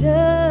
Je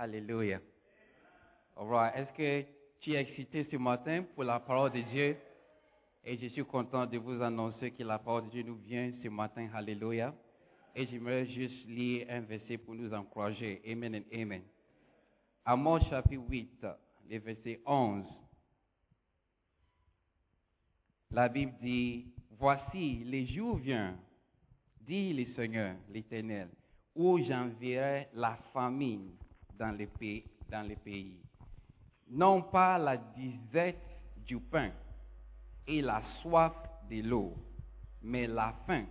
Alléluia. All right. Est-ce que tu es excité ce matin pour la parole de Dieu? Et je suis content de vous annoncer que la parole de Dieu nous vient ce matin. Alléluia. Et j'aimerais juste lire un verset pour nous encourager. Amen et Amen. Amos chapitre 8, le verset 11. La Bible dit, Voici, les jours viennent, dit le Seigneur, l'Éternel, où j'enverrai la famine dans les pays, dans les pays. Non pas la disette du pain et la soif de l'eau, mais la faim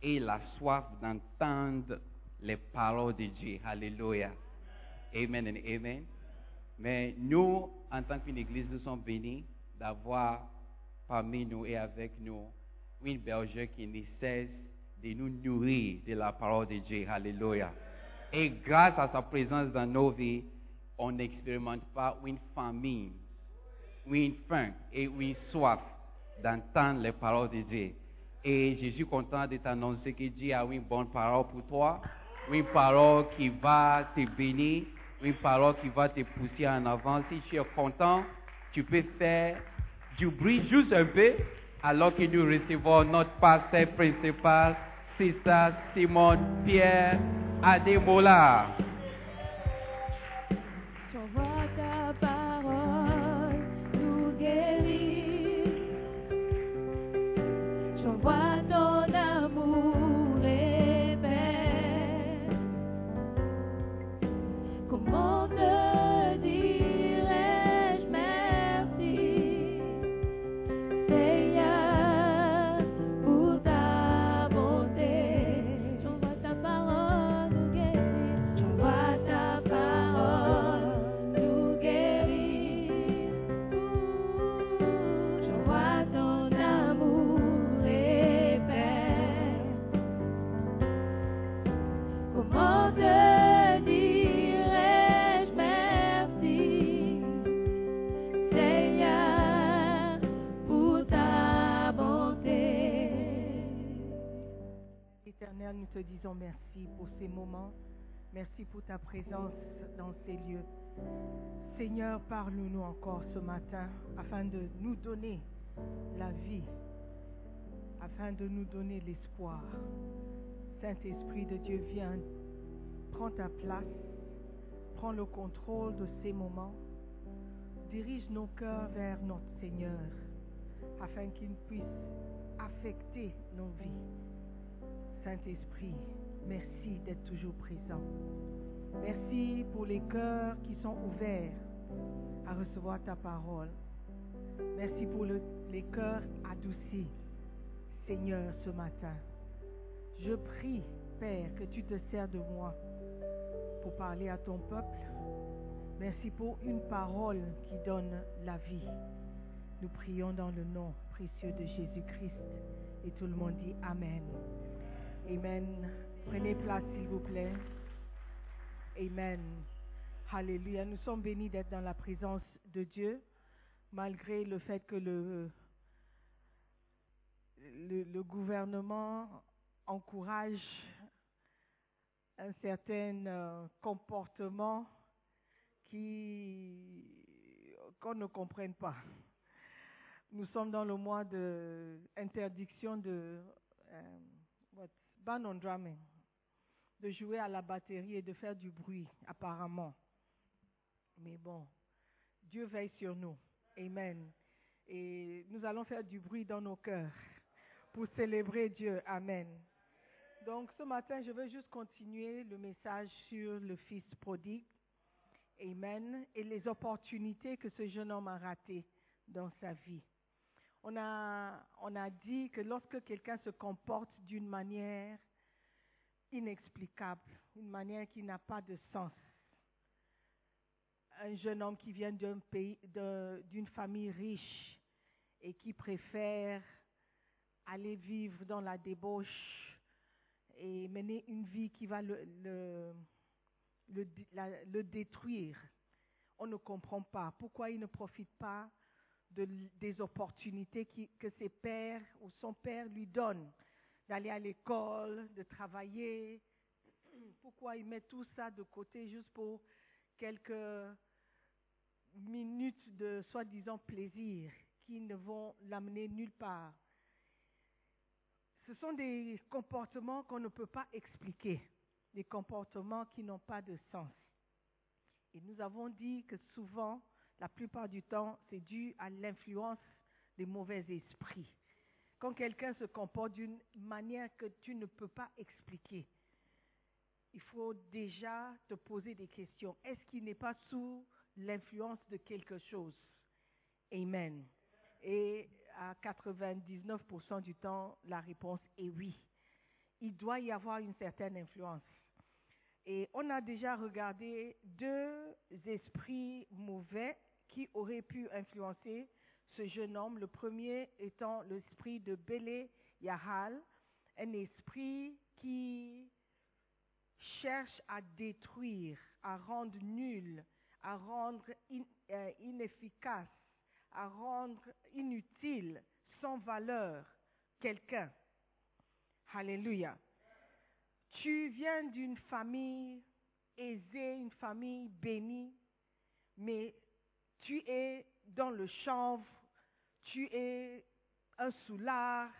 et la soif d'entendre les paroles de Dieu. Alléluia. Amen et Amen. Mais nous, en tant qu'une église, nous sommes bénis d'avoir parmi nous et avec nous une bergère qui ne cesse de nous nourrir de la parole de Dieu. Alléluia. Et grâce à sa présence dans nos vies, on n'expérimente pas une famine, une faim et une soif d'entendre les paroles de Dieu. Et je suis content de t'annoncer que Dieu a une bonne parole pour toi, une parole qui va te bénir, une parole qui va te pousser en avant. Si tu es content, tu peux faire du bruit juste un peu, alors que nous recevons notre pasteur principal, ça, Simon Pierre 阿德慕拉。Nous te disons merci pour ces moments. Merci pour ta présence dans ces lieux. Seigneur, parle-nous encore ce matin afin de nous donner la vie, afin de nous donner l'espoir. Saint-Esprit de Dieu, viens, prends ta place, prends le contrôle de ces moments. Dirige nos cœurs vers notre Seigneur afin qu'il puisse affecter nos vies. Saint-Esprit, merci d'être toujours présent. Merci pour les cœurs qui sont ouverts à recevoir ta parole. Merci pour le- les cœurs adoucis, Seigneur, ce matin. Je prie, Père, que tu te sers de moi pour parler à ton peuple. Merci pour une parole qui donne la vie. Nous prions dans le nom précieux de Jésus-Christ. Et tout le monde dit Amen. Amen. Prenez place, s'il vous plaît. Amen. Alléluia. Nous sommes bénis d'être dans la présence de Dieu, malgré le fait que le, le, le gouvernement encourage un certain euh, comportement qui qu'on ne comprenne pas. Nous sommes dans le mois de interdiction de euh, what? Ban on drumming, de jouer à la batterie et de faire du bruit, apparemment. Mais bon, Dieu veille sur nous. Amen. Et nous allons faire du bruit dans nos cœurs pour célébrer Dieu. Amen. Donc ce matin, je veux juste continuer le message sur le Fils prodigue. Amen. Et les opportunités que ce jeune homme a ratées dans sa vie. On a, dit que lorsque quelqu'un se comporte d'une manière inexplicable, une manière qui n'a pas de sens, un jeune homme qui vient d'un pays, d'une famille riche et qui préfère aller vivre dans la débauche et mener une vie qui va le, le détruire. On ne comprend pas pourquoi il ne profite pas des opportunités que ses pères ou son père lui donnent, d'aller à l'école, de travailler. Pourquoi il met tout ça de côté juste pour quelques minutes de soi-disant plaisir qui ne vont l'amener nulle part? Ce sont des comportements qu'on ne peut pas expliquer, des comportements qui n'ont pas de sens. Et nous avons dit que souvent, la plupart du temps, c'est dû à l'influence des mauvais esprits. Quand quelqu'un se comporte d'une manière que tu ne peux pas expliquer, il faut déjà te poser des questions. Est-ce qu'il n'est pas sous l'influence de quelque chose? Amen. Et à 99% du temps, la réponse est oui. Il doit y avoir une certaine influence. Et on a déjà regardé deux esprits mauvais qui auraient pu influencer ce jeune homme. Le premier étant l'esprit de Bélé Yahal, un esprit qui cherche à détruire, à rendre nul, à rendre euh, inefficace, à rendre inutile, sans valeur, quelqu'un. Alléluia. Tu viens d'une famille aisée, une famille bénie, mais tu es dans le chanvre, tu es un soulard,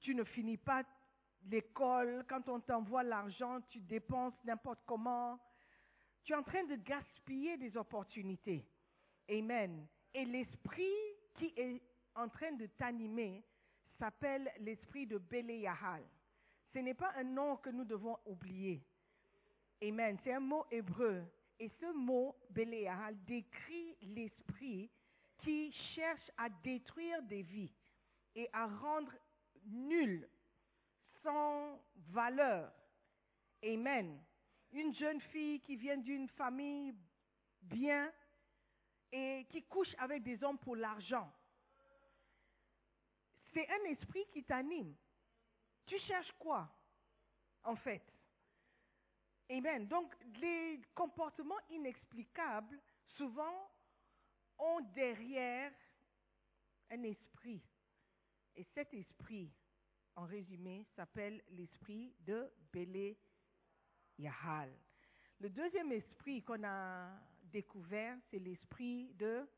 tu ne finis pas l'école, quand on t'envoie l'argent, tu dépenses n'importe comment. Tu es en train de gaspiller des opportunités. Amen. Et l'esprit qui est en train de t'animer s'appelle l'esprit de Béléahal. Ce n'est pas un nom que nous devons oublier. Amen. C'est un mot hébreu. Et ce mot, Béléahal, décrit l'esprit qui cherche à détruire des vies et à rendre nul, sans valeur. Amen. Une jeune fille qui vient d'une famille bien et qui couche avec des hommes pour l'argent. C'est un esprit qui t'anime. Tu cherches quoi, en fait? Amen. Donc, les comportements inexplicables, souvent, ont derrière un esprit. Et cet esprit, en résumé, s'appelle l'esprit de Bélé Yahal. Le deuxième esprit qu'on a découvert, c'est l'esprit de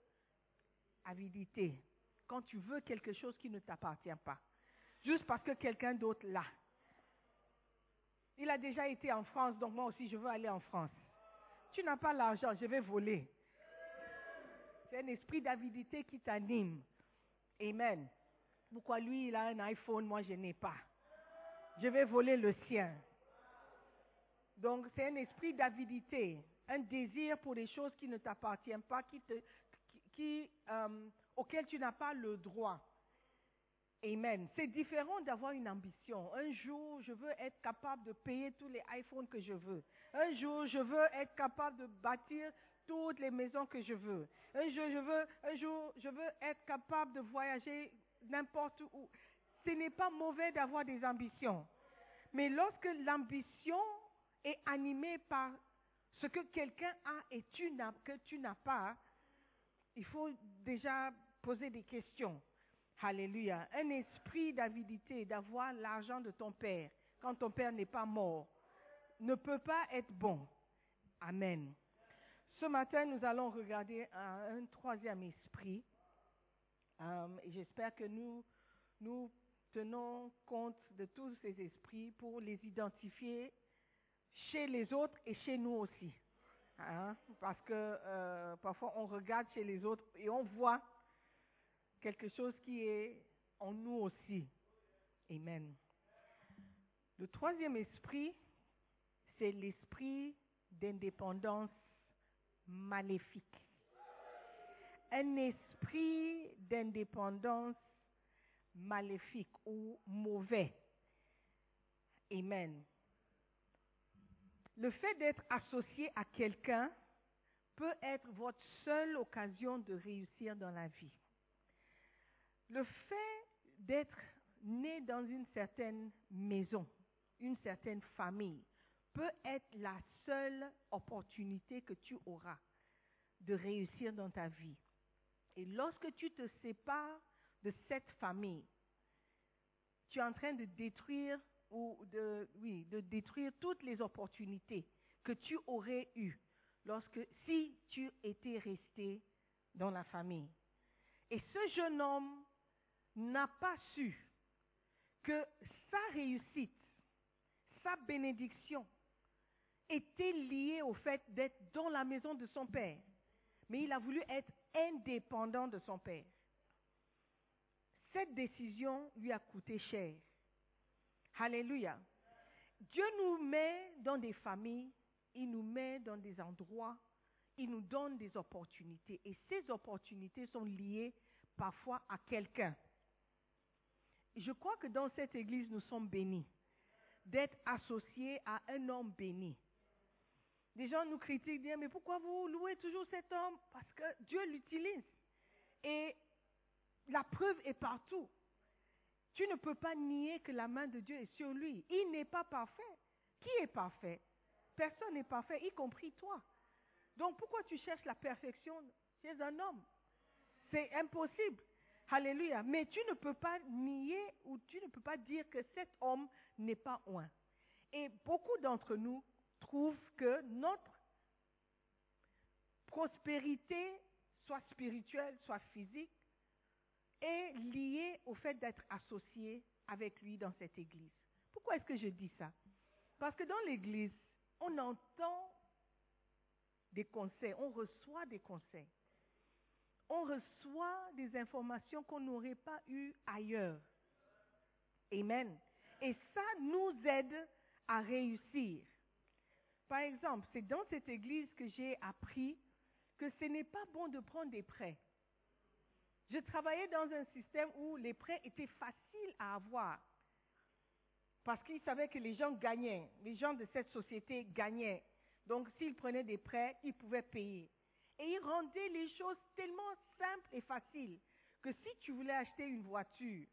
avidité. Quand tu veux quelque chose qui ne t'appartient pas, juste parce que quelqu'un d'autre l'a. Il a déjà été en France, donc moi aussi je veux aller en France. Tu n'as pas l'argent, je vais voler. C'est un esprit d'avidité qui t'anime. Amen. Pourquoi lui, il a un iPhone, moi je n'ai pas. Je vais voler le sien. Donc c'est un esprit d'avidité, un désir pour des choses qui ne t'appartiennent pas, qui te, qui, euh, auxquelles tu n'as pas le droit. Amen. C'est différent d'avoir une ambition. Un jour, je veux être capable de payer tous les iPhones que je veux. Un jour, je veux être capable de bâtir toutes les maisons que je veux. Un jour, je veux, un jour, je veux être capable de voyager n'importe où. Ce n'est pas mauvais d'avoir des ambitions. Mais lorsque l'ambition est animée par ce que quelqu'un a et tu que tu n'as pas, il faut déjà poser des questions. Alléluia. Un esprit d'avidité, d'avoir l'argent de ton père quand ton père n'est pas mort, ne peut pas être bon. Amen. Ce matin, nous allons regarder un, troisième esprit. Euh, J'espère que nous, nous tenons compte de tous ces esprits pour les identifier chez les autres et chez nous aussi. Hein? Parce que euh, parfois on regarde chez les autres et on voit quelque chose qui est en nous aussi. Amen. Le troisième esprit, c'est l'esprit d'indépendance maléfique. Un esprit d'indépendance maléfique ou mauvais. Amen. Le fait d'être associé à quelqu'un peut être votre seule occasion de réussir dans la vie. Le fait d'être né dans une certaine maison, une certaine famille, peut être la seule opportunité que tu auras de réussir dans ta vie. Et lorsque tu te sépares de cette famille, tu es en train de détruire ou de, oui, de détruire toutes les opportunités que tu aurais eues lorsque si tu étais resté dans la famille. Et ce jeune homme n'a pas su que sa réussite, sa bénédiction était liée au fait d'être dans la maison de son père. Mais il a voulu être indépendant de son père. Cette décision lui a coûté cher. Alléluia. Dieu nous met dans des familles, il nous met dans des endroits, il nous donne des opportunités. Et ces opportunités sont liées parfois à quelqu'un. Je crois que dans cette église, nous sommes bénis d'être associés à un homme béni. Des gens nous critiquent, disent, mais pourquoi vous louez toujours cet homme? Parce que Dieu l'utilise. Et la preuve est partout. Tu ne peux pas nier que la main de Dieu est sur lui. Il n'est pas parfait. Qui est parfait? Personne n'est parfait, y compris toi. Donc pourquoi tu cherches la perfection chez un homme? C'est impossible. Alléluia. Mais tu ne peux pas nier ou tu ne peux pas dire que cet homme n'est pas oint. Et beaucoup d'entre nous trouvent que notre prospérité, soit spirituelle, soit physique, est liée au fait d'être associé avec lui dans cette église. Pourquoi est-ce que je dis ça? Parce que dans l'église, on entend des conseils, on reçoit des conseils. On reçoit des informations qu'on n'aurait pas eues ailleurs. Amen. Et ça nous aide à réussir. Par exemple, c'est dans cette église que j'ai appris que ce n'est pas bon de prendre des prêts. Je travaillais dans un système où les prêts étaient faciles à avoir. Parce qu'ils savaient que les gens gagnaient. Les gens de cette société gagnaient. Donc, s'ils prenaient des prêts, ils pouvaient payer. Et ils rendaient les choses tellement simples et faciles que si tu voulais acheter une voiture,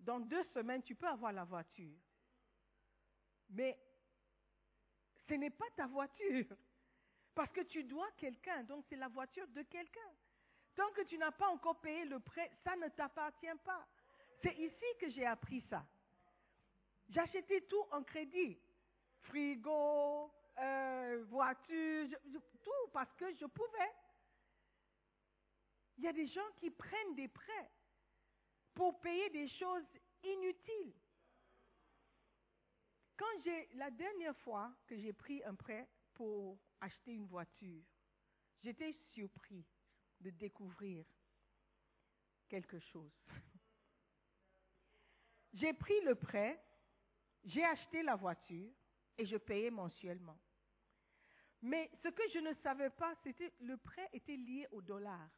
dans deux semaines, tu peux avoir la voiture. Mais ce n'est pas ta voiture. Parce que tu dois quelqu'un, donc c'est la voiture de quelqu'un. Tant que tu n'as pas encore payé le prêt, ça ne t'appartient pas. C'est ici que j'ai appris ça. J'achetais tout en crédit. Frigo, euh, voiture, tout parce que je pouvais. Il y a des gens qui prennent des prêts pour payer des choses inutiles. Quand j'ai la dernière fois que j'ai pris un prêt pour acheter une voiture, j'étais surpris de découvrir quelque chose. J'ai pris le prêt, j'ai acheté la voiture et je payais mensuellement. Mais ce que je ne savais pas, c'était le prêt était lié au dollar.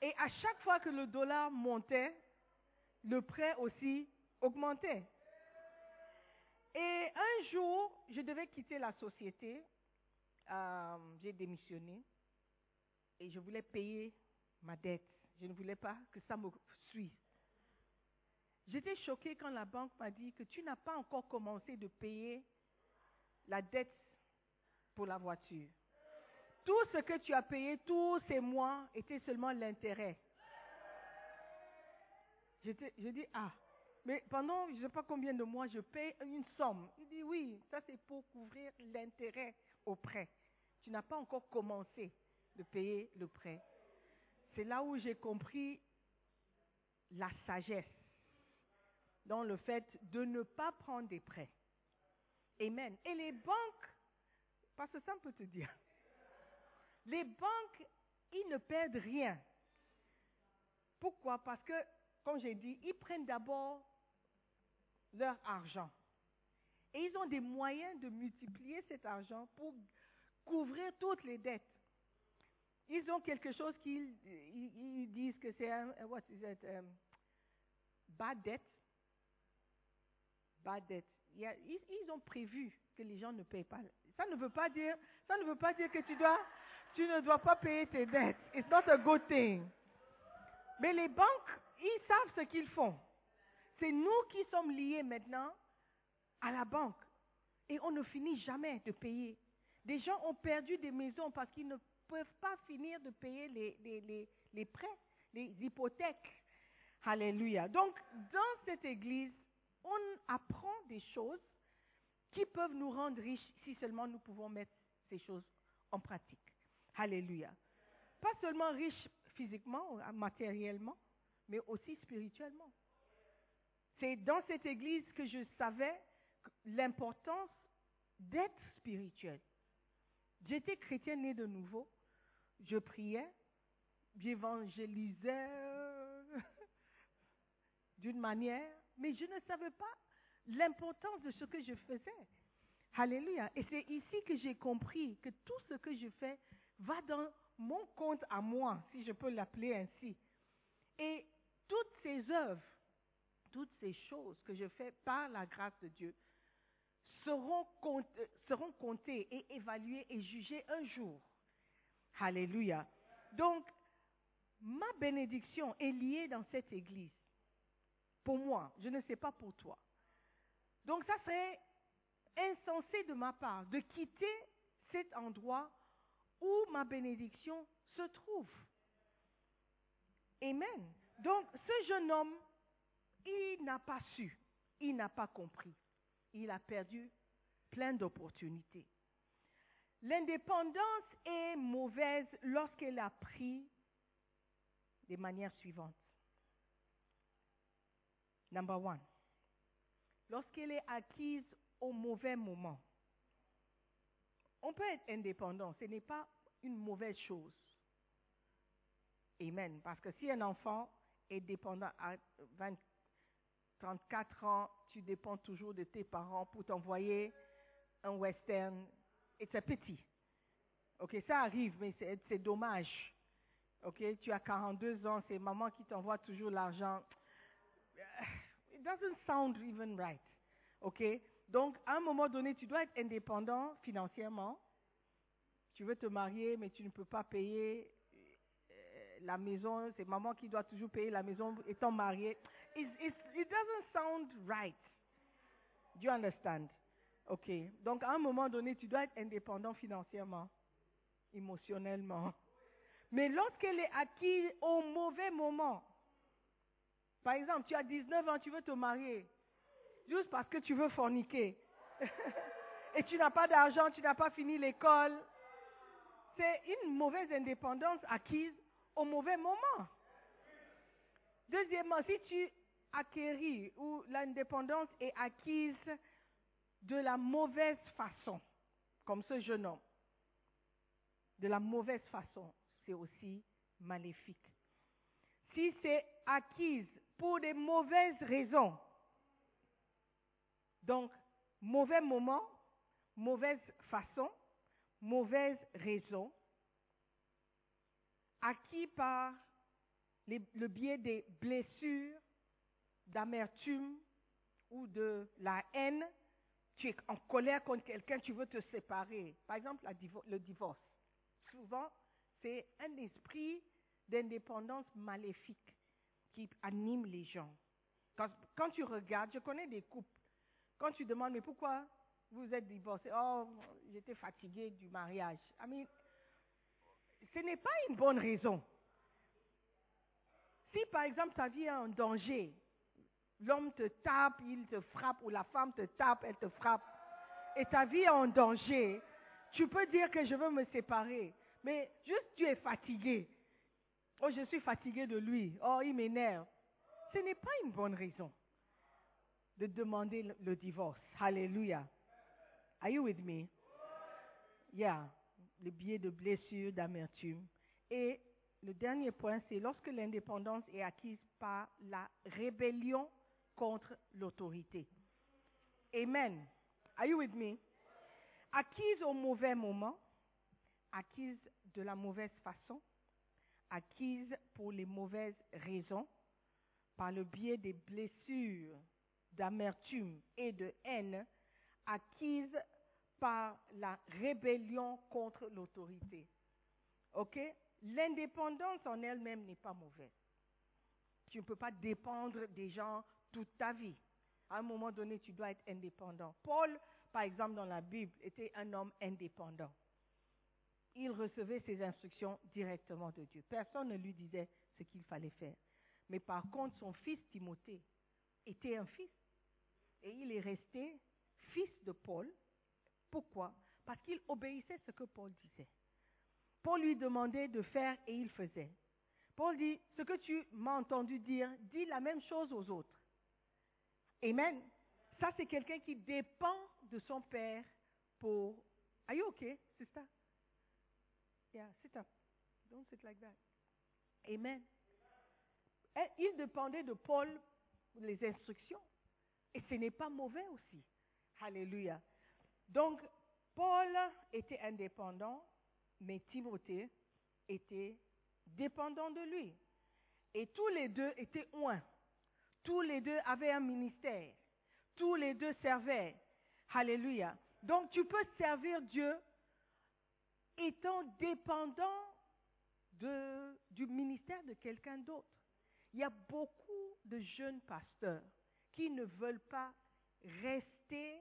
Et à chaque fois que le dollar montait, le prêt aussi augmentait. Et un jour, je devais quitter la société. Euh, j'ai démissionné et je voulais payer ma dette. Je ne voulais pas que ça me suive. J'étais choquée quand la banque m'a dit que tu n'as pas encore commencé de payer la dette pour la voiture. Tout ce que tu as payé tous ces mois était seulement l'intérêt. Je dis, ah, mais pendant je ne sais pas combien de mois, je paye une somme. Il dit, oui, ça c'est pour couvrir l'intérêt au prêt. Tu n'as pas encore commencé de payer le prêt. C'est là où j'ai compris la sagesse dans le fait de ne pas prendre des prêts. Amen. Et les banques, parce que ça peut te dire, les banques, ils ne perdent rien. Pourquoi? Parce que, comme j'ai dit, ils prennent d'abord leur argent. Et ils ont des moyens de multiplier cet argent pour couvrir toutes les dettes. Ils ont quelque chose qu'ils ils, disent que c'est un, what is it, um, bad debt. Bad debt. Ils, ont prévu que les gens ne payent pas. Ça ne veut pas dire, ça ne veut pas dire que tu dois, tu ne dois pas payer tes dettes. It's not a good thing. Mais les banques, ils savent ce qu'ils font. C'est nous qui sommes liés maintenant à la banque. Et on ne finit jamais de payer. Des gens ont perdu des maisons parce qu'ils ne peuvent pas finir de payer les, les, les, prêts, les hypothèques. Alléluia. Donc, dans cette église, on apprend des choses qui peuvent nous rendre riches si seulement nous pouvons mettre ces choses en pratique. Alléluia. Pas seulement riche physiquement, matériellement, mais aussi spirituellement. C'est dans cette église que je savais l'importance d'être spirituel. J'étais chrétien né de nouveau. Je priais, j'évangélisais d'une manière, mais je ne savais pas l'importance de ce que je faisais. Alléluia. Et c'est ici que j'ai compris que tout ce que je fais va dans mon compte à moi, si je peux l'appeler ainsi. Et toutes ces œuvres, toutes ces choses que je fais par la grâce de Dieu seront, seront comptées et évaluées et jugées un jour. Alléluia. Donc, ma bénédiction est liée dans cette église. Pour moi, je ne sais pas pour toi. Donc ça serait insensé de ma part de quitter cet endroit où ma bénédiction se trouve. Amen. Donc ce jeune homme, il n'a pas su, il n'a pas compris. Il a perdu plein d'opportunités. L'indépendance est mauvaise lorsqu'elle a pris des manières suivantes. Number one, lorsqu'elle est acquise au mauvais moment. On peut être indépendant, ce n'est pas une mauvaise chose. Amen. Parce que si un enfant est dépendant à 20, 34 ans, tu dépends toujours de tes parents pour t'envoyer un western, et c'est petit. Ok, ça arrive, mais c'est dommage. Ok, tu as 42 ans, c'est maman qui t'envoie toujours l'argent. It doesn't sound even right. Ok, donc, à un moment donné, tu dois être indépendant financièrement. Tu veux te marier, mais tu ne peux pas payer euh, la maison. C'est maman qui doit toujours payer la maison étant mariée. It, it, doesn't sound right. Do you understand? OK. Donc, à un moment donné, tu dois être indépendant financièrement, émotionnellement. Mais lorsqu'elle est acquise au mauvais moment, par exemple, tu as 19 ans, tu veux te marier, juste parce que tu veux forniquer. Et tu n'as pas d'argent, tu n'as pas fini l'école. C'est une mauvaise indépendance acquise au mauvais moment. Deuxièmement, si tu acquéris ou l'indépendance est acquise de la mauvaise façon, comme ce jeune homme, de la mauvaise façon, c'est aussi maléfique. Si c'est acquise pour des mauvaises raisons, donc, mauvais moment, mauvaise façon, mauvaise raison, acquis par le biais des blessures, d'amertume ou de la haine, tu es en colère contre quelqu'un, tu veux te séparer. Par exemple, le divorce. Souvent, c'est un esprit d'indépendance maléfique qui anime les gens. quand, tu regardes, je connais des couples quand tu demandes, mais pourquoi vous êtes divorcé Oh, j'étais fatigué du mariage. I mean, ce n'est pas une bonne raison. Si par exemple ta vie est en danger, l'homme te tape, il te frappe, ou la femme te tape, elle te frappe, et ta vie est en danger, tu peux dire que je veux me séparer. Mais juste tu es fatigué. Oh, je suis fatigué de lui. Oh, il m'énerve. Ce n'est pas une bonne raison de demander le divorce. Hallelujah. Are you with me? Yeah. Le biais de blessures, d'amertume. Et le dernier point, c'est lorsque l'indépendance est acquise par la rébellion contre l'autorité. Amen. Are you with me? Acquise au mauvais moment, acquise de la mauvaise façon, acquise pour les mauvaises raisons, par le biais des blessures d'amertume et de haine acquise par la rébellion contre l'autorité. OK? L'indépendance en elle-même n'est pas mauvaise. Tu ne peux pas dépendre des gens toute ta vie. À un moment donné, tu dois être indépendant. Paul, par exemple, dans la Bible, était un homme indépendant. Il recevait ses instructions directement de Dieu. Personne ne lui disait ce qu'il fallait faire. Mais par contre, son fils Timothée était un fils et il est resté fils de Paul. Pourquoi? Parce qu'il obéissait ce que Paul disait. Paul lui demandait de faire et il faisait. Paul dit, ce que tu m'as entendu dire, dis la même chose aux autres. Amen. Ça, c'est quelqu'un qui dépend de son père pour... Are you okay, sister? Yeah, sit up. Don't sit like that. Amen. Et il dépendait de Paul les instructions. Et ce n'est pas mauvais aussi. Alléluia. Donc, Paul était indépendant, mais Timothée était dépendant de lui. Et tous les deux étaient un. Tous les deux avaient un ministère. Tous les deux servaient. Alléluia. Donc tu peux servir Dieu étant dépendant du ministère de quelqu'un d'autre. Il y a beaucoup de jeunes pasteurs qui ne veulent pas rester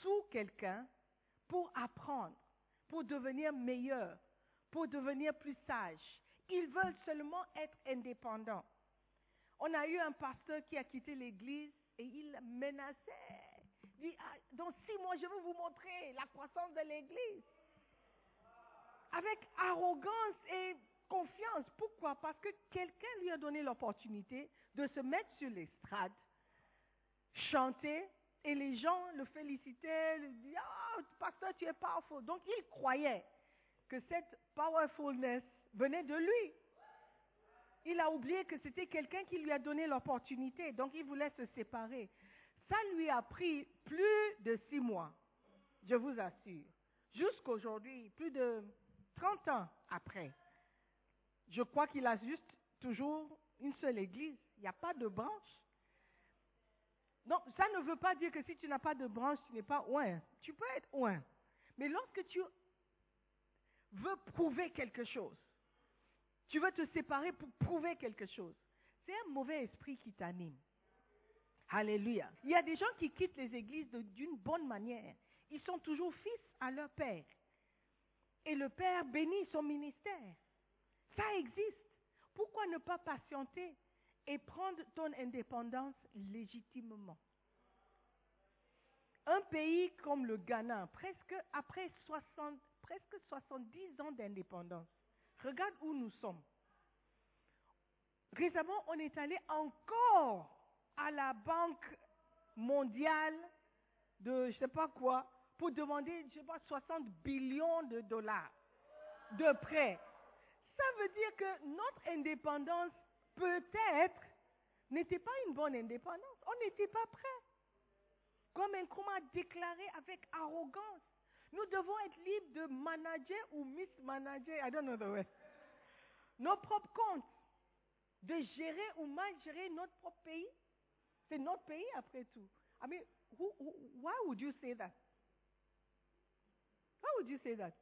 sous quelqu'un pour apprendre, pour devenir meilleur, pour devenir plus sage. Ils veulent seulement être indépendants. On a eu un pasteur qui a quitté l'église et il menaçait. Dit, Ah, dans six mois, je vais vous montrer la croissance de l'église. Avec arrogance et confiance. Pourquoi? Parce que quelqu'un lui a donné l'opportunité de se mettre sur l'estrade, chanter, et les gens le félicitaient, lui disaient, ah, pasteur, tu es powerful. Donc il croyait que cette powerfulness venait de lui. Il a oublié que c'était quelqu'un qui lui a donné l'opportunité, donc il voulait se séparer. Ça lui a pris plus de six mois, je vous assure. Jusqu'aujourd'hui, plus de 30 ans après, je crois qu'il a juste toujours une seule église. Il n'y a pas de branche. Donc, ça ne veut pas dire que si tu n'as pas de branche, tu n'es pas ouin. Tu peux être ouin. Mais lorsque tu veux prouver quelque chose, tu veux te séparer pour prouver quelque chose, c'est un mauvais esprit qui t'anime. Alléluia. Il y a des gens qui quittent les églises d'une bonne manière. Ils sont toujours fils à leur père. Et le père bénit son ministère. Ça existe. Pourquoi ne pas patienter et prendre ton indépendance légitimement? Un pays comme le Ghana, presque après 60, presque 70 ans d'indépendance, regarde où nous sommes. Récemment, on est allé encore à la Banque mondiale de je sais pas quoi pour demander, je sais pas, 60 billions de dollars de prêts. Ça veut dire que notre indépendance, peut-être, n'était pas une bonne indépendance. On n'était pas prêt. Comme un a déclaré avec arrogance. Nous devons être libres de manager ou mismanager, I don't know the word, nos propres comptes, de gérer ou mal gérer notre propre pays. C'est notre pays après tout. I mean, who, who, why would you say that? Why would you say that?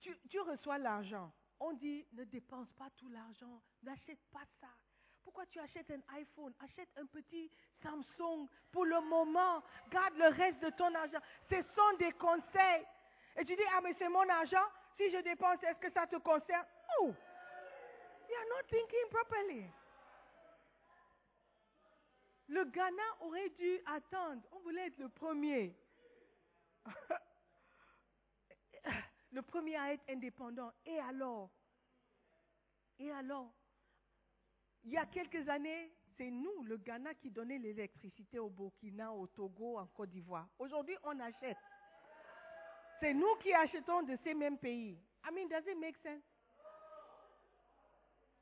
Tu, tu reçois l'argent. On dit, ne dépense pas tout l'argent, n'achète pas ça. Pourquoi tu achètes un iPhone? Achète un petit Samsung pour le moment. Garde le reste de ton argent. Ce sont des conseils. Et tu dis, ah mais c'est mon argent. Si je dépense, est-ce que ça te concerne? Oh You are not thinking properly. Le Ghana aurait dû attendre. On voulait être le premier. le premier à être indépendant. Et alors? Et alors? Il y a quelques années, c'est nous, le Ghana, qui donnait l'électricité au Burkina, au Togo, en Côte d'Ivoire. Aujourd'hui, on achète. C'est nous qui achetons de ces mêmes pays. I mean, does it make sense?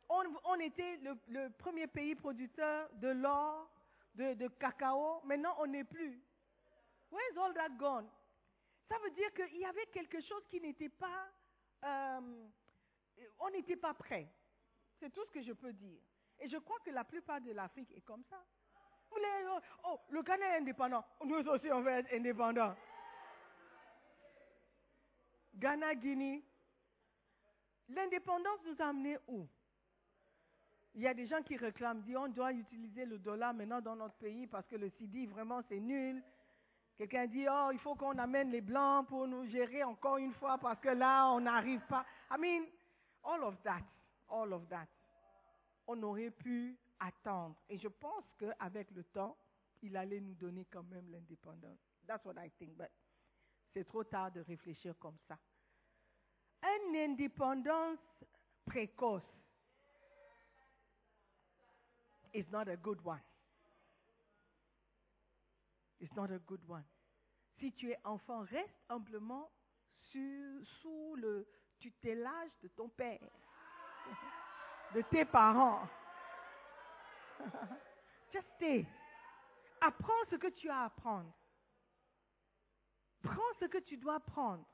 On, était le premier pays producteur de l'or, de, cacao. Maintenant, on n'est plus. Where's all that gone? Ça veut dire qu'il y avait quelque chose qui n'était pas... euh, on n'était pas prêt. C'est tout ce que je peux dire. Et je crois que la plupart de l'Afrique est comme ça. Vous voulez, oh, le Ghana est indépendant. Nous aussi, on veut être indépendants. Ghana, Guinée. L'indépendance nous a amenés où? Il y a des gens qui réclament, disent on doit utiliser le dollar maintenant dans notre pays parce que le CD, vraiment, c'est nul. Quelqu'un dit, oh, il faut qu'on amène les blancs pour nous gérer encore une fois parce que là, on n'arrive pas. I mean, all of that, all of that. On aurait pu attendre. Et je pense qu'avec le temps, il allait nous donner quand même l'indépendance That's what I think, but c'est trop tard de réfléchir comme ça. Une indépendance précoce is not a good one. It's not a good one. Si tu es enfant, reste humblement sous le tutélage de ton père, de tes parents. Just stay. Apprends ce que tu as à apprendre. Prends ce que tu dois prendre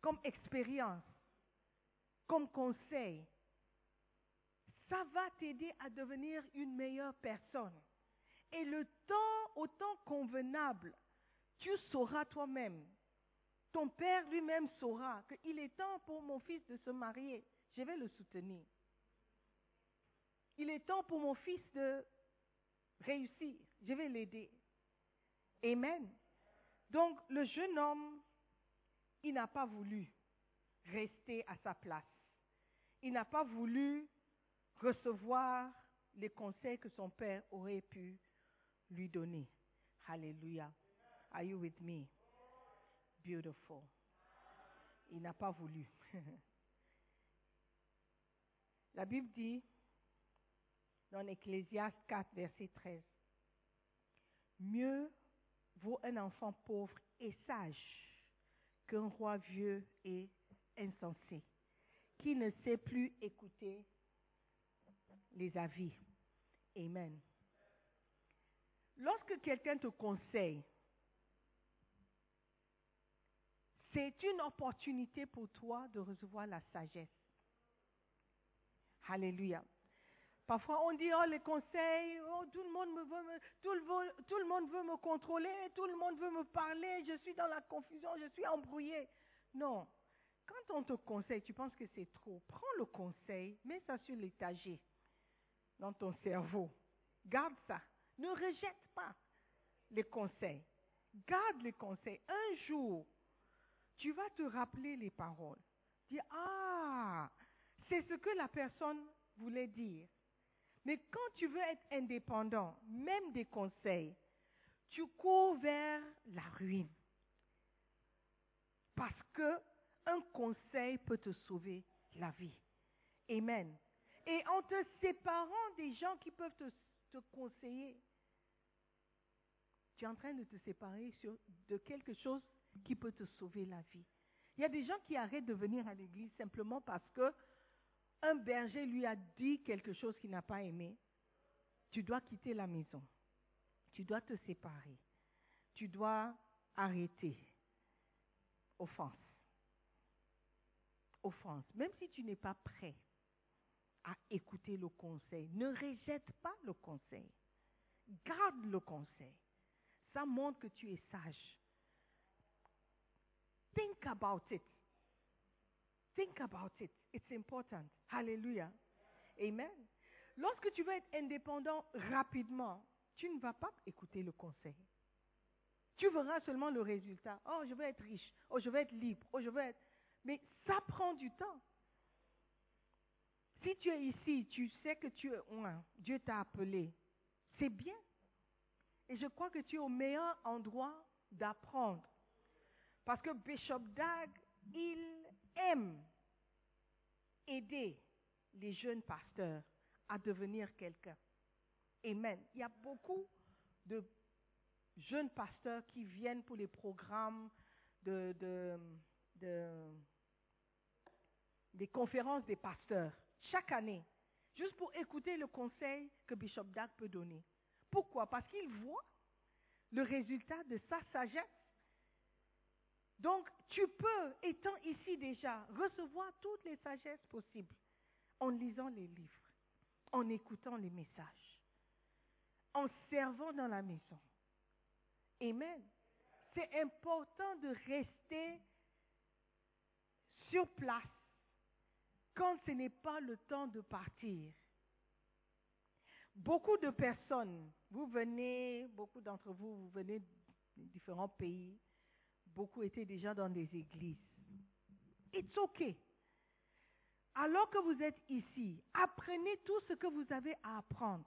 comme expérience, comme conseil. Ça va t'aider à devenir une meilleure personne. Et le temps, au temps convenable, tu sauras toi-même. Ton père lui-même saura qu'il est temps pour mon fils de se marier. Je vais le soutenir. Il est temps pour mon fils de réussir. Je vais l'aider. Amen. Donc le jeune homme, il n'a pas voulu rester à sa place. Il n'a pas voulu recevoir les conseils que son père aurait pu lui donner. Alléluia. Are you with me? Beautiful. Il n'a pas voulu. La Bible dit dans Ecclésiaste 4, verset 13, Mieux vaut un enfant pauvre et sage qu'un roi vieux et insensé, qui ne sait plus écouter les avis. Amen. Lorsque quelqu'un te conseille, c'est une opportunité pour toi de recevoir la sagesse. Alléluia. Parfois, on dit, oh, les conseils, oh, tout le monde veut, me- tout le monde veut me contrôler, tout le monde veut me parler, je suis dans la confusion, je suis embrouillé. Non. Quand on te conseille, tu penses que c'est trop. Prends le conseil, mets ça sur l'étagère, dans ton cerveau. Garde ça. Ne rejette pas les conseils. Garde les conseils. Un jour, tu vas te rappeler les paroles. Dis, ah, c'est ce que la personne voulait dire. Mais quand tu veux être indépendant, même des conseils, tu cours vers la ruine. Parce que un conseil peut te sauver la vie. Amen. Et en te séparant des gens qui peuvent te, conseiller, tu es en train de te séparer sur- de quelque chose qui peut te sauver la vie. Il y a des gens qui arrêtent de venir à l'église simplement parce que un berger lui a dit quelque chose qu'il n'a pas aimé. Tu dois quitter la maison. Tu dois te séparer. Tu dois arrêter. Offense. Offense. Même si tu n'es pas prêt à écouter le conseil, ne rejette pas le conseil. Garde le conseil. Ça montre que tu es sage. Think about it. Think about it. It's important. Hallelujah. Amen. Lorsque tu veux être indépendant rapidement, tu ne vas pas écouter le conseil. Tu verras seulement le résultat. Oh, je veux être riche. Oh, je veux être libre. Oh, je veux être. Mais ça prend du temps. Si tu es ici, tu sais que tu es loin. Dieu t'a appelé. C'est bien. Et je crois que tu es au meilleur endroit d'apprendre. Parce que Bishop Dag, il aime aider les jeunes pasteurs à devenir quelqu'un. Amen. Il y a beaucoup de jeunes pasteurs qui viennent pour les programmes de, de- de- des conférences des pasteurs chaque année, juste pour écouter le conseil que Bishop Dag peut donner. Pourquoi? Parce qu'il voit le résultat de sa sagesse. Donc, tu peux, étant ici déjà, recevoir toutes les sagesses possibles en lisant les livres, en écoutant les messages, en servant dans la maison. Amen. C'est important de rester sur place quand ce n'est pas le temps de partir. Beaucoup de personnes, vous venez, beaucoup d'entre vous, vous venez de différents pays, beaucoup étaient déjà dans des églises. It's okay. Alors que vous êtes ici, apprenez tout ce que vous avez à apprendre.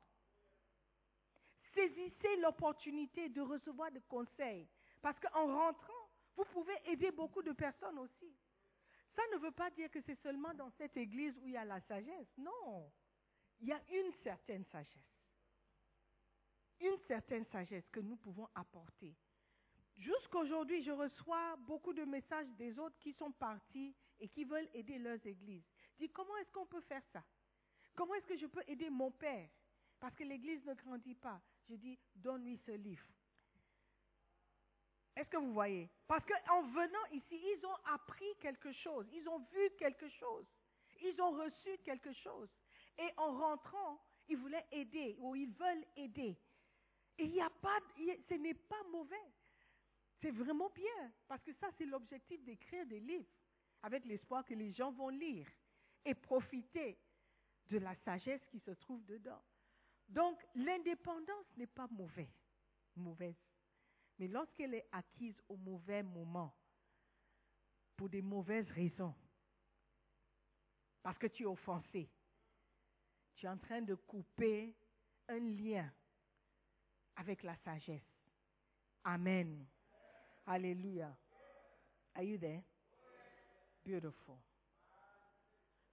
Saisissez l'opportunité de recevoir des conseils. Parce qu'en rentrant, vous pouvez aider beaucoup de personnes aussi. Ça ne veut pas dire que c'est seulement dans cette église où il y a la sagesse. Non. Il y a une certaine sagesse. Une certaine sagesse que nous pouvons apporter. Jusqu'aujourd'hui, je reçois beaucoup de messages des autres qui sont partis et qui veulent aider leurs églises. Dis, comment est-ce qu'on peut faire ça? Comment est-ce que je peux aider mon père? Parce que l'église ne grandit pas. Je dis, donne-lui ce livre. Est-ce que vous voyez? Parce qu'en venant ici, ils ont appris quelque chose, ils ont vu quelque chose, ils ont reçu quelque chose. Et en rentrant, ils voulaient aider ou ils veulent aider. Et il n'y a pas, ce n'est pas mauvais. C'est vraiment bien, parce que ça, c'est l'objectif d'écrire des livres, avec l'espoir que les gens vont lire et profiter de la sagesse qui se trouve dedans. Donc, l'indépendance n'est pas mauvaise, mauvaise. Mais lorsqu'elle est acquise au mauvais moment, pour des mauvaises raisons, parce que tu es offensé, tu es en train de couper un lien avec la sagesse. Amen. Alléluia. Are you there? Beautiful.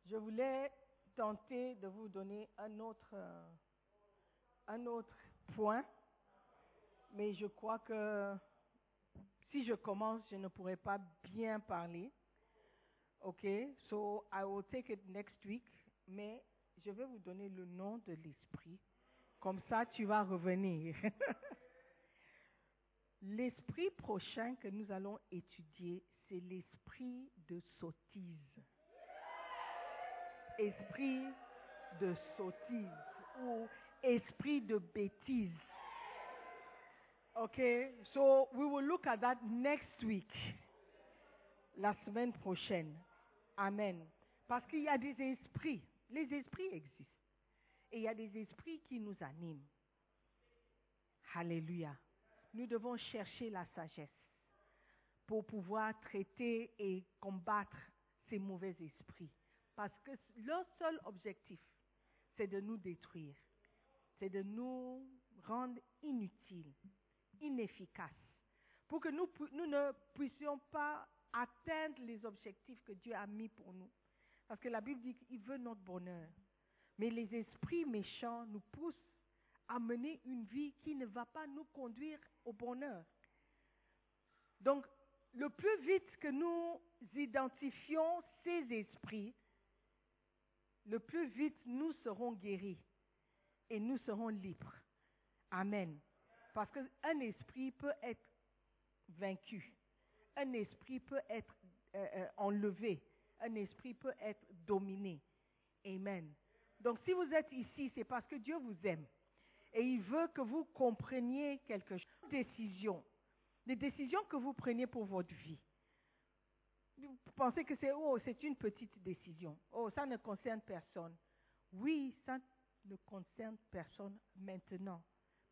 Je voulais tenter de vous donner un autre, un autre point mais je crois que si je commence, je ne pourrai pas bien parler. OK, so I will take it next week, mais je vais vous donner le nom de l'esprit. Comme ça, tu vas revenir. l'esprit prochain que nous allons étudier, c'est l'esprit de sottise. Esprit de sottise ou esprit de bêtise. Okay, so we will look at that next week, la semaine prochaine. Amen. Parce qu'il y a des esprits. Les esprits existent. Et il y a des esprits qui nous animent. Alléluia. Nous devons chercher la sagesse pour pouvoir traiter et combattre ces mauvais esprits. Parce que leur seul objectif, c'est de nous détruire. C'est de nous rendre inutiles inefficace, pour que nous, nous ne puissions pas atteindre les objectifs que Dieu a mis pour nous. Parce que la Bible dit qu'il veut notre bonheur. Mais les esprits méchants nous poussent à mener une vie qui ne va pas nous conduire au bonheur. Donc, le plus vite que nous identifions ces esprits, le plus vite nous serons guéris et nous serons libres. Amen. Parce qu'un esprit peut être vaincu, un esprit peut être euh, euh, enlevé, un esprit peut être dominé. Amen. Donc si vous êtes ici, c'est parce que Dieu vous aime. Et il veut que vous compreniez quelque chose. Décisions. Des décisions que vous prenez pour votre vie. Vous pensez que c'est oh, c'est une petite décision. Oh, ça ne concerne personne. Oui, ça ne concerne personne maintenant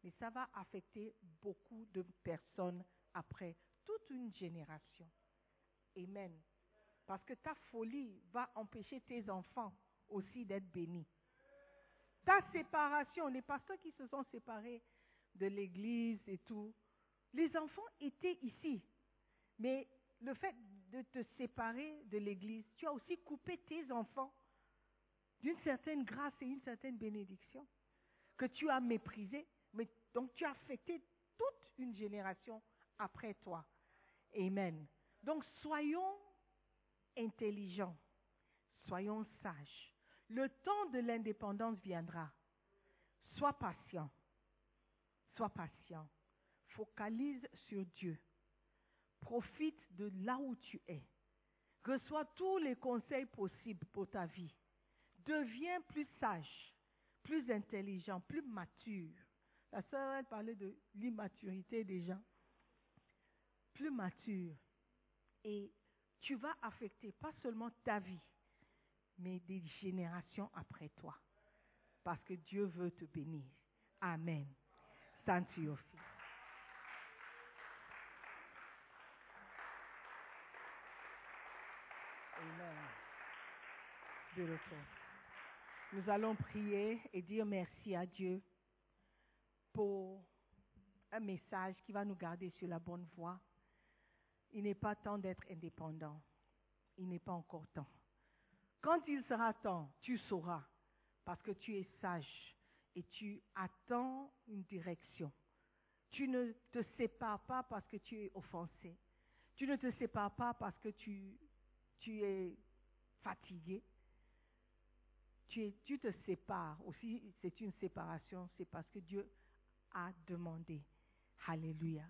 mais ça va affecter beaucoup de personnes après, toute une génération. Amen. Parce que ta folie va empêcher tes enfants aussi d'être bénis. Ta séparation, les pasteurs qui se sont séparés de l'église et tout, les enfants étaient ici. Mais le fait de te séparer de l'église, tu as aussi coupé tes enfants d'une certaine grâce et une certaine bénédiction que tu as méprisé. Donc tu as affecté toute une génération après toi. Amen. Donc soyons intelligents, soyons sages. Le temps de l'indépendance viendra. Sois patient. Sois patient. Focalise sur Dieu. Profite de là où tu es. Reçois tous les conseils possibles pour ta vie. Deviens plus sage, plus intelligent, plus mature. La sœur, elle parlait de l'immaturité des gens. Plus mature. Et tu vas affecter pas seulement ta vie, mais des générations après toi. Parce que Dieu veut te bénir. Amen. Feet. Amen. Nous allons prier et dire merci à Dieu un message qui va nous garder sur la bonne voie. il n'est pas temps d'être indépendant. Il n'est pas encore temps. Quand il sera temps, tu sauras, parce que tu es sage et tu attends une direction. Tu ne te sépares pas parce que tu es offensé. Tu ne te sépares pas parce que tu, tu es fatigué. Tu, tu te sépares aussi, c'est une séparation, c'est parce que Dieu a demandé. Alléluia.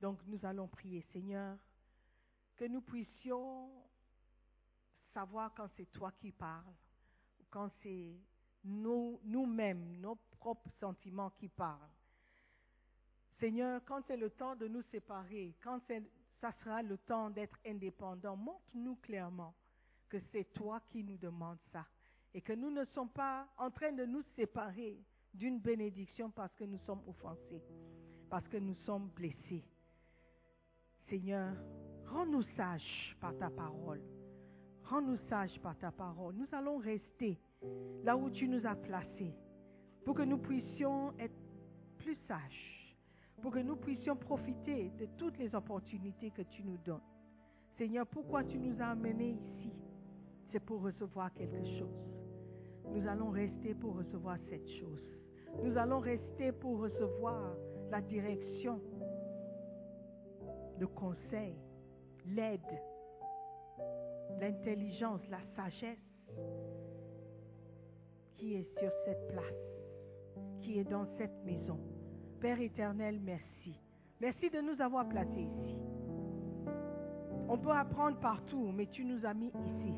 Donc nous allons prier, Seigneur, que nous puissions savoir quand c'est toi qui parles, quand c'est nous- nous-mêmes, nos propres sentiments qui parlent. Seigneur, quand c'est le temps de nous séparer, quand ça sera le temps d'être indépendant, montre-nous clairement que c'est toi qui nous demandes ça et que nous ne sommes pas en train de nous séparer d'une bénédiction parce que nous sommes offensés, parce que nous sommes blessés. Seigneur, rends-nous sages par ta parole. Rends-nous sages par ta parole. Nous allons rester là où tu nous as placés pour que nous puissions être plus sages, pour que nous puissions profiter de toutes les opportunités que tu nous donnes. Seigneur, pourquoi tu nous as amenés ici? C'est pour recevoir quelque chose. Nous allons rester pour recevoir cette chose. Nous allons rester pour recevoir la direction, le conseil, l'aide, l'intelligence, la sagesse qui est sur cette place, qui est dans cette maison. Père éternel, merci. Merci de nous avoir placés ici. On peut apprendre partout, mais tu nous as mis ici.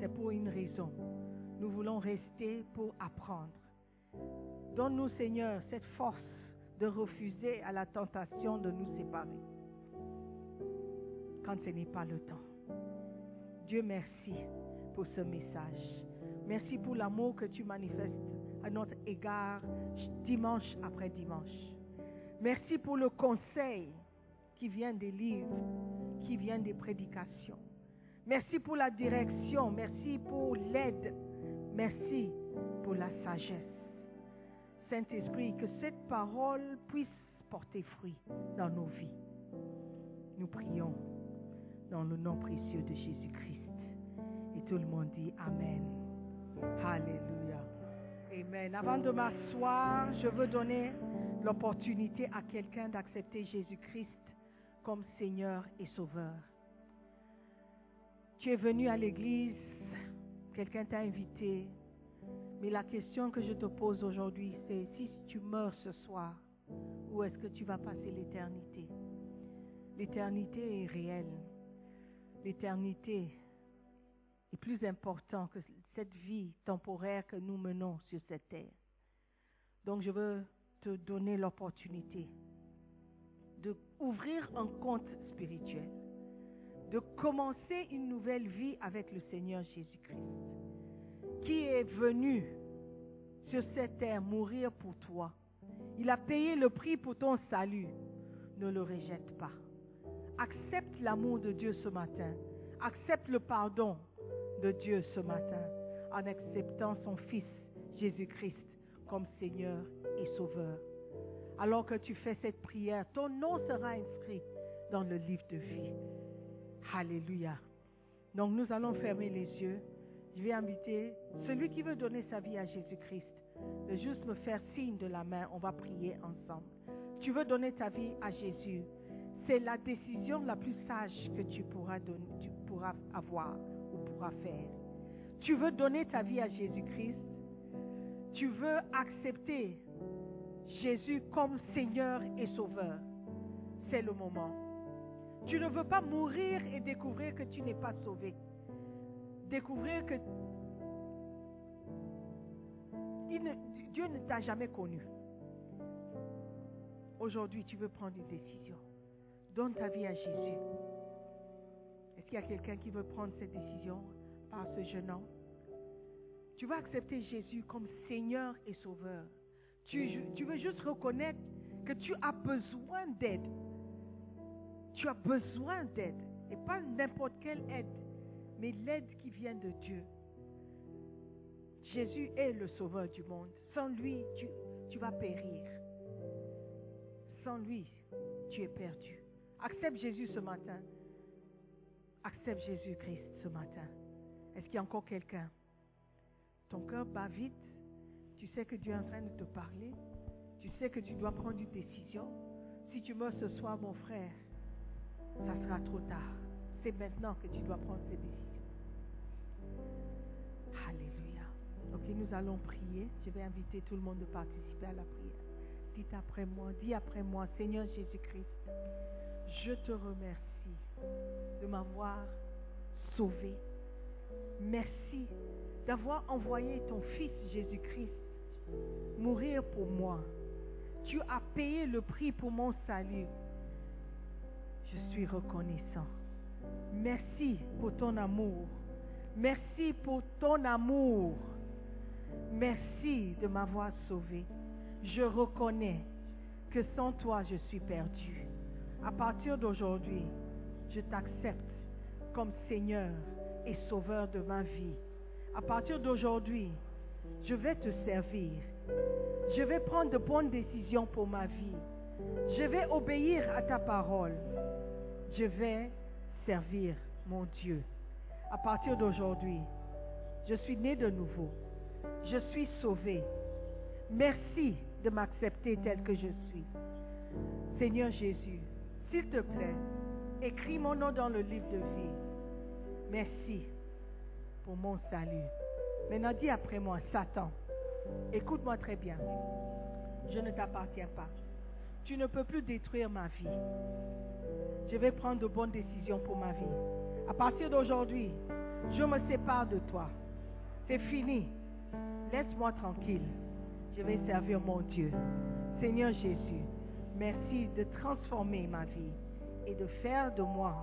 C'est pour une raison. Nous voulons rester pour apprendre. Donne-nous, Seigneur, cette force de refuser à la tentation de nous séparer quand ce n'est pas le temps. Dieu, merci pour ce message. Merci pour l'amour que tu manifestes à notre égard dimanche après dimanche. Merci pour le conseil qui vient des livres, qui vient des prédications. Merci pour la direction, merci pour l'aide, merci pour la sagesse. Saint-Esprit, que cette parole puisse porter fruit dans nos vies. Nous prions dans le nom précieux de Jésus-Christ. Et tout le monde dit Amen. Alléluia. Amen. Avant de m'asseoir, je veux donner l'opportunité à quelqu'un d'accepter Jésus-Christ comme Seigneur et Sauveur. Tu es venu à l'église, quelqu'un t'a invité, mais la question que je te pose aujourd'hui, c'est si tu meurs ce soir, où est-ce que tu vas passer l'éternité? L'éternité est réelle. L'éternité est plus importante que cette vie temporaire que nous menons sur cette terre. Donc je veux te donner l'opportunité de ouvrir un compte spirituel, de commencer une nouvelle vie avec le Seigneur Jésus-Christ, qui est venu sur cette terre mourir pour toi? Il a payé le prix pour ton salut. Ne le rejette pas. Accepte l'amour de Dieu ce matin. Accepte le pardon de Dieu ce matin en acceptant son Fils Jésus-Christ comme Seigneur et Sauveur. Alors que tu fais cette prière, ton nom sera inscrit dans le livre de vie. Alléluia. Donc nous allons fermer les yeux. Je vais inviter celui qui veut donner sa vie à Jésus-Christ de juste me faire signe de la main. On va prier ensemble. Tu veux donner ta vie à Jésus. C'est la décision la plus sage que tu pourras, donner, tu pourras avoir ou pourras faire. Tu veux donner ta vie à Jésus-Christ. Tu veux accepter Jésus comme Seigneur et Sauveur. C'est le moment. Tu ne veux pas mourir et découvrir que tu n'es pas sauvé. Découvrir que Dieu ne t'a jamais connu. Aujourd'hui, tu veux prendre une décision. Donne ta vie à Jésus. Est-ce qu'il y a quelqu'un qui veut prendre cette décision par ce jeune homme? Tu veux accepter Jésus comme Seigneur et Sauveur. Tu veux juste reconnaître que tu as besoin d'aide. Tu as besoin d'aide. Et pas n'importe quelle aide, mais l'aide qui vient de Dieu. Jésus est le sauveur du monde. Sans lui, tu, vas périr. Sans lui, tu es perdu. Accepte Jésus ce matin. Accepte Jésus-Christ ce matin. Est-ce qu'il y a encore quelqu'un? Ton cœur bat vite. Tu sais que Dieu est en train de te parler. Tu sais que tu dois prendre une décision. Si tu meurs ce soir, mon frère, ça sera trop tard. C'est maintenant que tu dois prendre cette décision. Alléluia. Ok, nous allons prier. Je vais inviter tout le monde de participer à la prière. Dites après moi, dis après moi, Seigneur Jésus-Christ, je te remercie de m'avoir sauvé. Merci d'avoir envoyé ton Fils Jésus-Christ mourir pour moi. Tu as payé le prix pour mon salut. Je suis reconnaissant. Merci pour ton amour. Merci pour ton amour. Merci de m'avoir sauvé. Je reconnais que sans toi, je suis perdu. À partir d'aujourd'hui, je t'accepte comme Seigneur et Sauveur de ma vie. À partir d'aujourd'hui, je vais te servir. Je vais prendre de bonnes décisions pour ma vie. Je vais obéir à ta parole. Je vais servir mon Dieu. À partir d'aujourd'hui, je suis né de nouveau. Je suis sauvé. Merci de m'accepter tel que je suis. Seigneur Jésus, s'il te plaît, écris mon nom dans le livre de vie. Merci pour mon salut. Maintenant, dis après moi, Satan, écoute-moi très bien. Je ne t'appartiens pas. Tu ne peux plus détruire ma vie. Je vais prendre de bonnes décisions pour ma vie. À partir d'aujourd'hui, je me sépare de toi. C'est fini. Laisse-moi tranquille. Je vais servir mon Dieu. Seigneur Jésus, merci de transformer ma vie et de faire de moi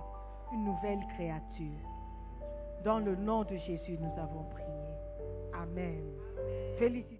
une nouvelle créature. Dans le nom de Jésus, nous avons prié. Amen. Félicitations.